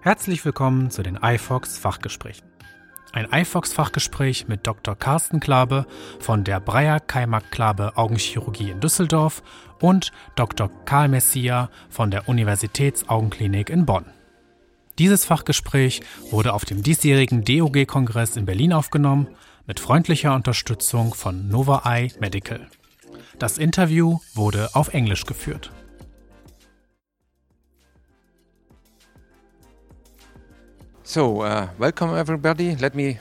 Herzlich willkommen zu den iFox Fachgesprächen. Ein iFox Fachgespräch mit Dr. Carsten Klabe von der Breyer Keimak Klabe Augenchirurgie in Düsseldorf und Dr. Karl Messia von der Universitätsaugenklinik in Bonn. Dieses Fachgespräch wurde auf dem diesjährigen DOG-Kongress in Berlin aufgenommen mit freundlicher Unterstützung von Nova Eye Medical. Das Interview wurde auf Englisch geführt. So, uh, welcome everybody. Let me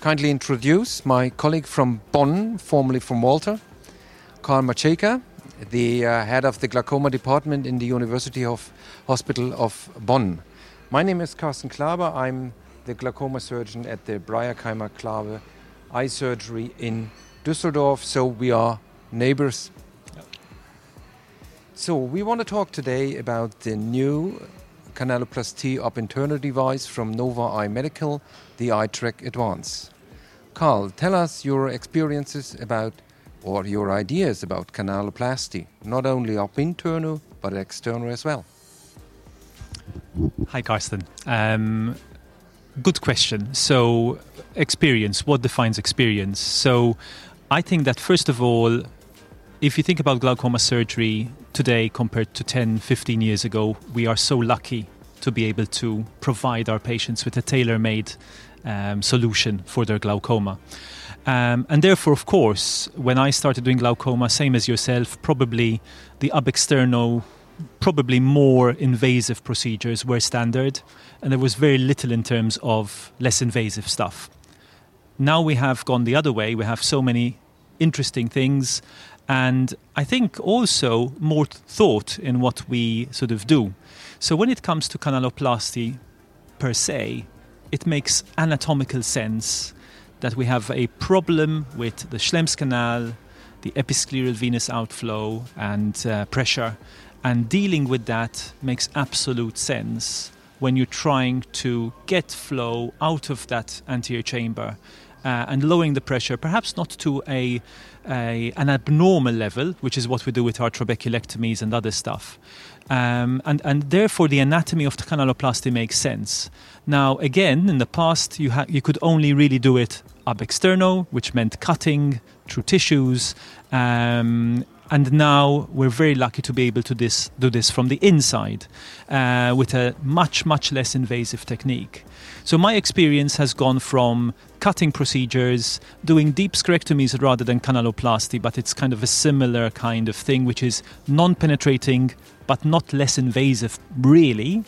kindly introduce my colleague from Bonn, formerly from Malta, Karl Mercieca, the uh, head of the glaucoma department in the University of Hospital of Bonn. My name is Karsten Klabe. I'm the glaucoma surgeon at the Breyer-Kaymak Klabe Eye Surgery in Düsseldorf. So we are neighbors. So we want to talk today about the new canaloplasty ab interno device from Nova Eye Medical, the iTrack Advance. Karl, tell us your experiences about or your ideas about canaloplasty, not only ab interno but external as well. Hi, Karsten. Um, good question. So, experience, what defines experience? So, I think that first of all, if you think about glaucoma surgery today compared to 10, 15 years ago, we are so lucky to be able to provide our patients with a tailor made um, solution for their glaucoma. Um, and therefore, of course, when I started doing glaucoma, same as yourself, probably the ab externo, probably more invasive procedures were standard, and there was very little in terms of less invasive stuff. Now we have gone the other way. We have so many interesting things, and I think also more thought in what we sort of do. So when it comes to canaloplasty per se, it makes anatomical sense that we have a problem with the Schlemm's canal, the episcleral venous outflow, and uh, pressure. And dealing with that makes absolute sense when you're trying to get flow out of that anterior chamber uh, and lowering the pressure, perhaps not to a, a, an abnormal level, which is what we do with our trabeculectomies and other stuff, um, and, and therefore, the anatomy of the canaloplasty makes sense. Now, again, in the past, you, ha- you could only really do it ab externo, which meant cutting through tissues. Um, and now we're very lucky to be able to this, do this from the inside uh, with a much, much less invasive technique. So my experience has gone from cutting procedures, doing deep sclerectomies rather than canaloplasty, but it's kind of a similar kind of thing, which is non penetrating but not less invasive, really,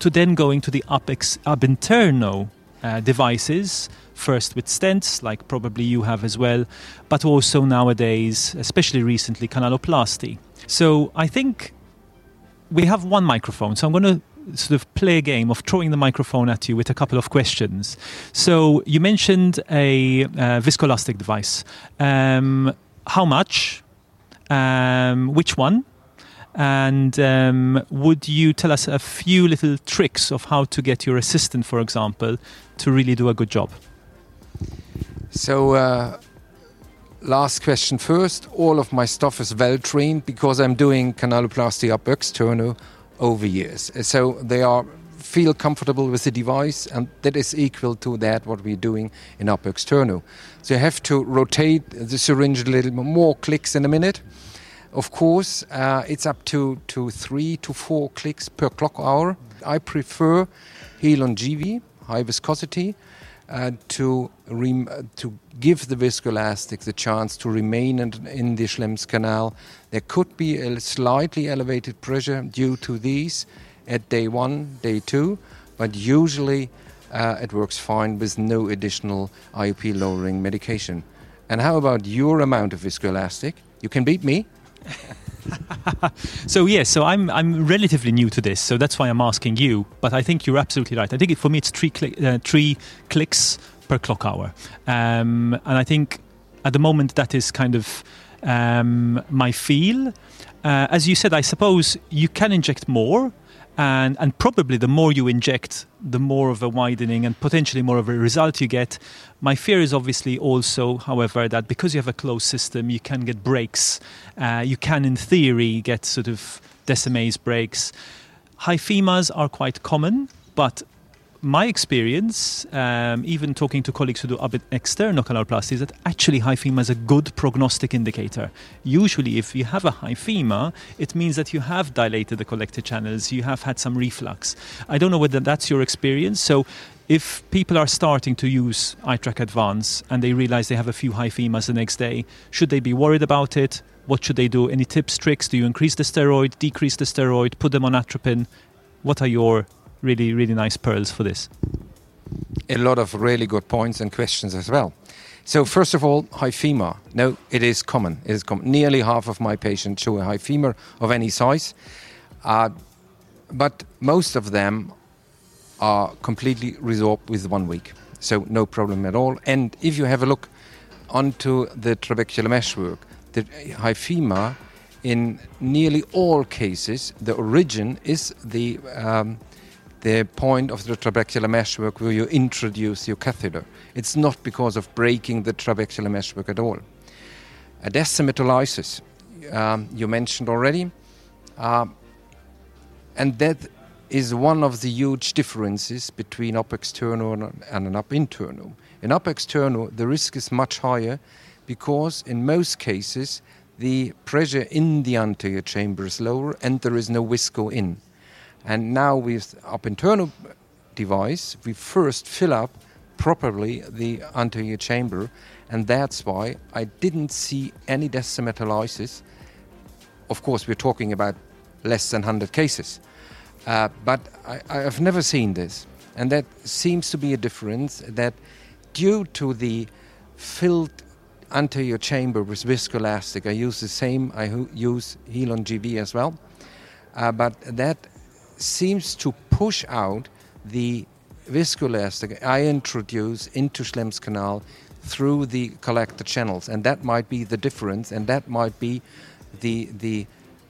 to then going to the ab, ab interno uh, devices, first with stents, like probably you have as well, but also nowadays, especially recently, canaloplasty. So I think we have one microphone, so I'm going to sort of play a game of throwing the microphone at you with a couple of questions. So you mentioned a uh, viscoelastic device. Um, how much? Um, which one? And um, would you tell us a few little tricks of how to get your assistant, for example, to really do a good job? So, uh, last question first. All of my stuff is well trained because I'm doing canaloplasty ab externo over years. So they are feel comfortable with the device, and that is equal to that what we're doing in ab externo. So you have to rotate the syringe a little more clicks in a minute of course, uh, it's up to, to three to four clicks per clock hour. I prefer Healon GV, high viscosity, to, rem- to give the viscoelastic the chance to remain in, in the Schlemm's canal. There could be a slightly elevated pressure due to these at day one, day two, but usually uh, it works fine with no additional IOP lowering medication. And how about your amount of viscoelastic? You can beat me. so yes, so I'm I'm relatively new to this, so that's why I'm asking you. But I think you're absolutely right. I think it, for me it's three uh, three clicks per clock hour, um, and I think at the moment that is kind of um, my feel. Uh, as you said, I suppose you can inject more, and and probably the more you inject, the more of a widening and potentially more of a result you get. My fear is obviously also, however, that because you have a closed system, you can get breaks. Uh, you can, in theory, get sort of Descemet's breaks. Hyphemas are quite common, But my experience, um, even talking to colleagues who do a bit external canaloplasty, is that actually hyphema is a good prognostic indicator. Usually, if you have a hyphema, it means that you have dilated the collector channels, you have had some reflux. I don't know whether that's your experience. So, if people are starting to use iTrack Advance and they realize they have a few hyphemas the next day, should they be worried about it? What should they do? Any tips, tricks? Do you increase the steroid, decrease the steroid, put them on atropine? What are your really, really nice pearls for this. A lot of really good points and questions as well. So first of all, hyphema. No, it is common. It is common. Nearly half of my patients show a hyphema of any size, uh, but most of them are completely resorbed with one week. So no problem at all. And if you have a look onto the trabecular meshwork, the hyphema, in nearly all cases, the origin is the um, the point of the trabecular meshwork where you introduce your catheter. It's not because of breaking the trabecular meshwork at all. A descemetallizes, um, you mentioned already, uh, and that is one of the huge differences between ab externo and an ab interno. In ab externo, the risk is much higher because in most cases the pressure in the anterior chamber is lower and there is no visco in. And now with ab interno device, we first fill up properly the anterior chamber, and that's why I didn't see any descemetallizes. Of course, we're talking about less than 100 cases, uh, but I, I've never seen this, and that seems to be a difference that due to the filled anterior chamber with viscoelastic, I use the same, I use Healon GV as well, uh, but that seems to push out the viscoelastic I introduce into Schlemm's canal through the collector channels, and that might be the difference, and that might be the the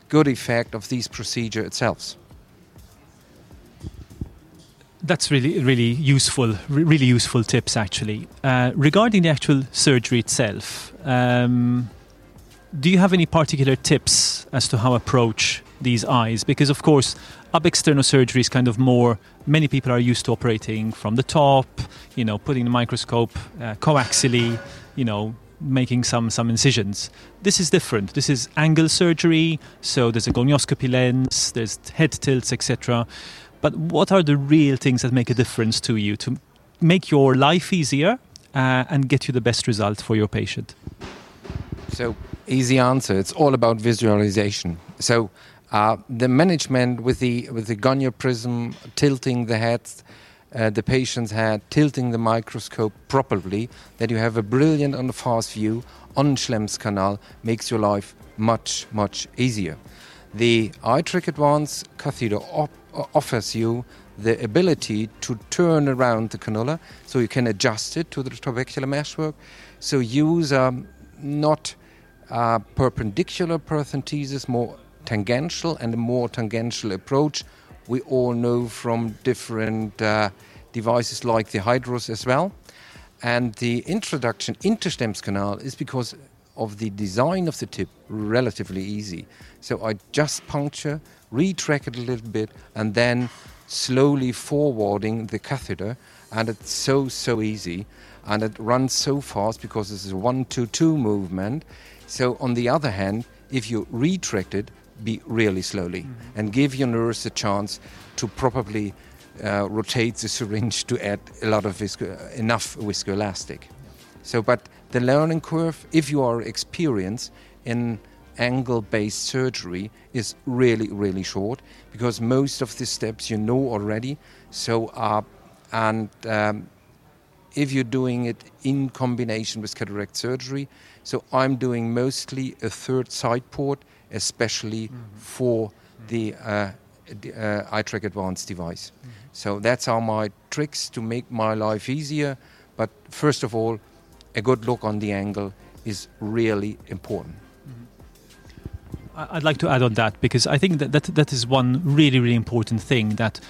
good effect of these procedure itself. That's really, really useful, really useful tips actually. Uh, regarding the actual surgery itself, um, do you have any particular tips as to how approach these eyes? Because of course, Ab externo surgery is kind of more, many people are used to operating from the top, you know, putting the microscope uh, coaxially, you know, making some, some incisions. This is different. This is angle surgery, so there's a gonioscopy lens, there's head tilts, etc. But what are the real things that make a difference to you to make your life easier uh, and get you the best result for your patient? So, easy answer. It's all about visualization. So, uh, the management with the with the gonio prism tilting the heads, uh, the patient's head, tilting the microscope properly, that you have a brilliant and fast view on Schlemm's canal makes your life much much easier. The iTrack Advance catheter op- offers you the ability to turn around the cannula, so you can adjust it to the trabecular meshwork. So use um, not uh, perpendicular paracentesis, more tangential and a more tangential approach. We all know from different uh, devices like the Hydrus as well. And the introduction into Schlemm's canal is because of the design of the tip relatively easy. So I just puncture, retrack it a little bit, and then slowly forwarding the catheter. And it's so, so easy. And it runs so fast because this is a one, two, two movement. So, on the other hand, if you retract it, be really slowly mm-hmm. and give your nurse a chance to properly uh, rotate the syringe to add a lot of visco- enough viscoelastic. So, but the learning curve, if you are experienced in angle-based surgery, is really, really short because most of the steps you know already. So, uh, and um, if you're doing it in combination with cataract surgery, so I'm doing mostly a third side port especially mm-hmm. for the uh, uh, iTrack Advanced device. Mm-hmm. So that's how my tricks to make my life easier. But first of all, a good look on the angle is really important. Mm-hmm. I'd like to add on that because I think that, that that is one really, really important thing that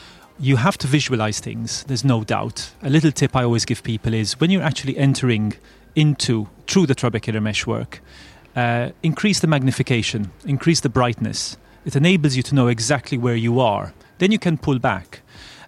you have to visualize things, there's no doubt. A little tip I always give people is when you're actually entering into through the trabecular meshwork, uh, increase the magnification, increase the brightness. It enables you to know exactly where you are. Then you can pull back.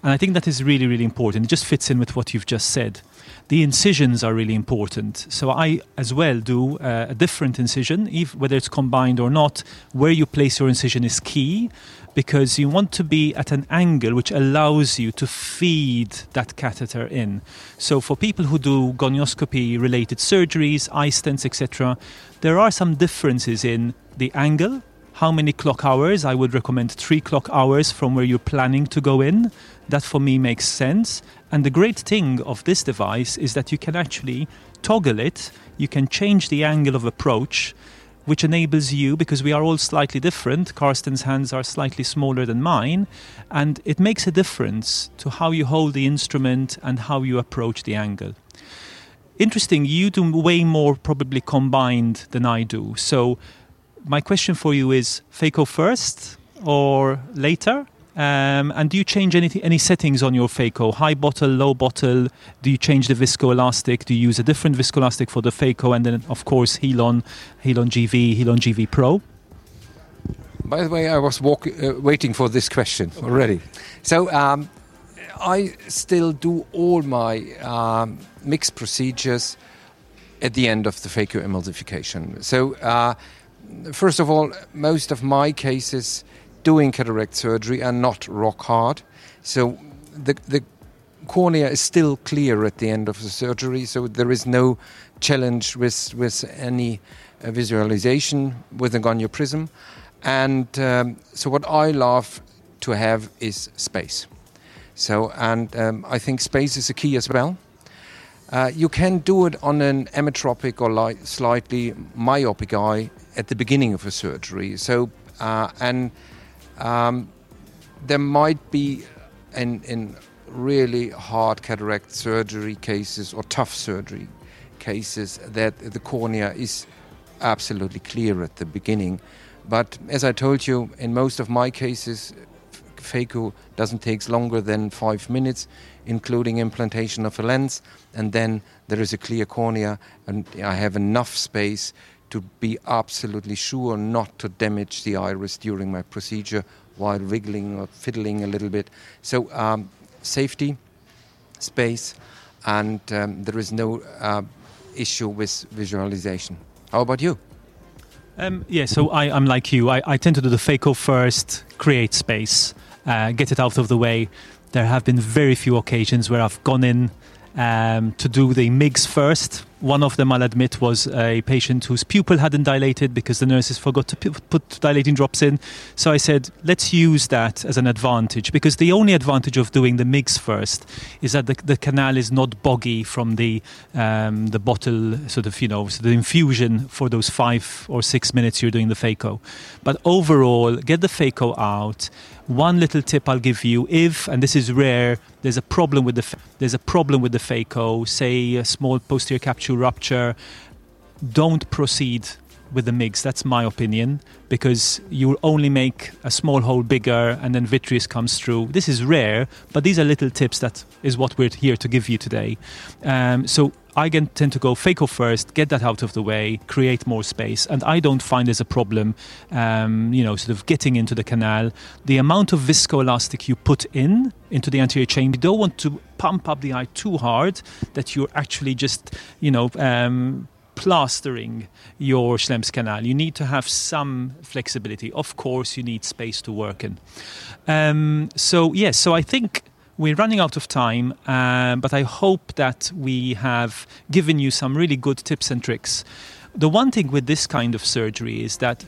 And I think that is really, really important. It just fits in with what you've just said. The incisions are really important. So I, as well, do uh, a different incision, if, whether it's combined or not. Where you place your incision is key because you want to be at an angle which allows you to feed that catheter in. So for people who do gonioscopy related surgeries, iStents, etc., there are some differences in the angle. How many clock hours? I would recommend three clock hours from where you're planning to go in. That for me makes sense. And the great thing of this device is that you can actually toggle it, you can change the angle of approach which enables you, because we are all slightly different, Karsten's hands are slightly smaller than mine, and it makes a difference to how you hold the instrument and how you approach the angle. Interesting, you do way more probably combined than I do. So, my question for you is phaco first or later? Um, and do you change any, any settings on your phaco? High bottle, low bottle? Do you change the viscoelastic? Do you use a different viscoelastic for the phaco? And then, of course, Healon, Healon GV, Healon GV Pro? By the way, I was walk, uh, waiting for this question already. So um, I still do all my um, MIGS procedures at the end of the phaco emulsification. So uh, first of all, most of my cases doing cataract surgery are not rock hard. So the, the cornea is still clear at the end of the surgery, so there is no challenge with, with any uh, visualization with a gonio prism. And um, so, what I love to have is space. So, and um, I think space is a key as well. Uh, you can do it on an ametropic or light, slightly myopic eye at the beginning of a surgery. So, uh, and um, there might be in, in really hard cataract surgery cases or tough surgery cases that the cornea is absolutely clear at the beginning. But as I told you, in most of my cases, phaco doesn't take longer than five minutes, including implantation of a lens, and then there is a clear cornea, and I have enough space to be absolutely sure not to damage the iris during my procedure while wiggling or fiddling a little bit. So, um, safety, space, and um, there is no uh, issue with visualization. How about you? Um, yeah, so I, am like you. I, I, tend to do the phaco first, create space, uh, get it out of the way. There have been very few occasions where I've gone in um, to do the MIGS first. One of them, I'll admit, was a patient whose pupil hadn't dilated because the nurses forgot to put dilating drops in. So I said, let's use that as an advantage because the only advantage of doing the MIGS first is that the, the canal is not boggy from the um, the bottle, sort of, you know, so the infusion for those five or six minutes you're doing the phaco. But overall, get the phaco out one little tip I'll give you: if, and this is rare, there's a problem with the there's a problem with the phaco, say a small posterior capsule rupture, don't proceed with the MIGS. That's my opinion because you only make a small hole bigger and then vitreous comes through. This is rare, but these are little tips that is what we're here to give you today. Um, so I tend to go phaco first, get that out of the way, create more space, and I don't find there's a problem, um, you know, sort of getting into the canal. The amount of viscoelastic you put in into the anterior chamber, you don't want to pump up the eye too hard that you're actually just, you know, um, plastering your Schlemm's canal. You need to have some flexibility. Of course, you need space to work in. Um, so yes, so I think we're running out of time, uh, but I hope that we have given you some really good tips and tricks. The one thing with this kind of surgery is that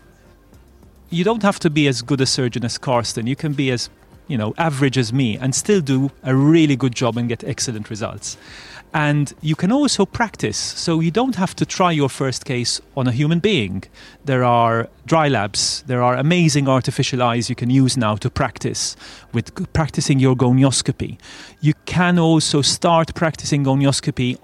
you don't have to be as good a surgeon as Karsten. You can be as you know average as me and still do a really good job and get excellent results. And you can also practice. So you don't have to try your first case on a human being. There are dry labs, there are amazing artificial eyes you can use now to practice with practicing your gonioscopy. You can also start practicing gonioscopy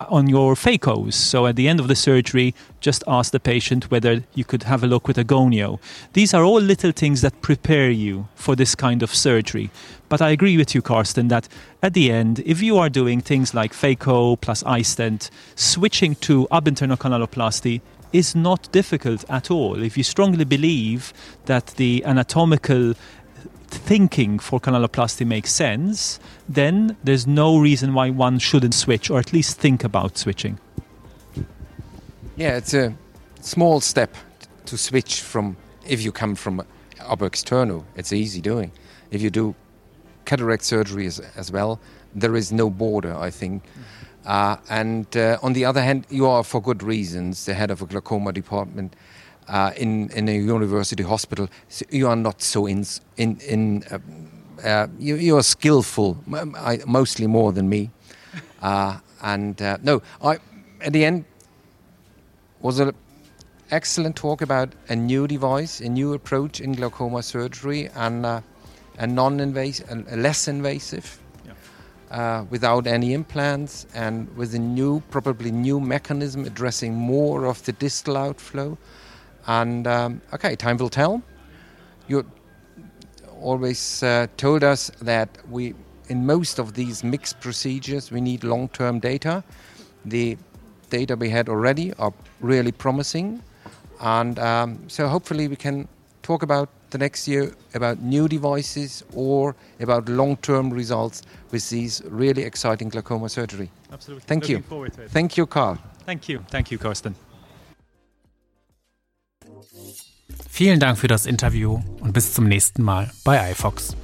on your phacos. So at the end of the surgery, just ask the patient whether you could have a look with a gonio. These are all little things that prepare you for this kind of surgery. But I agree with you, Karsten, that at the end, if you are doing things like phaco plus iStent, switching to internal canaloplasty is not difficult at all. If you strongly believe that the anatomical thinking for canaloplasty makes sense, then there's no reason why one shouldn't switch or at least think about switching. Yeah, it's a small step to switch from if you come from upper external. It's easy doing. If you do cataract surgery as, as well, there is no border, I think. Uh, and uh, on the other hand, you are, for good reasons, the head of a glaucoma department uh, in in a university hospital. So you are not so in in in. Uh, uh, you, you are skillful, I, mostly more than me. Uh, and no, I at the end was an excellent talk about a new device, a new approach in glaucoma surgery, and a non-invasive, a less invasive uh, without any implants and with a new, probably new mechanism addressing more of the distal outflow. And um, okay, time will tell. You always uh, told us that we, in most of these MIGS procedures, we need long-term data. The data we had already are really promising, and um, so hopefully we can talk about the next year about new devices or about long-term results with these really exciting glaucoma surgery. Absolutely. Thank Looking you. Forward to it. Thank you, Karl. Thank you. Thank you, Karsten. Vielen Dank für das Interview und bis zum nächsten Mal bei iFox.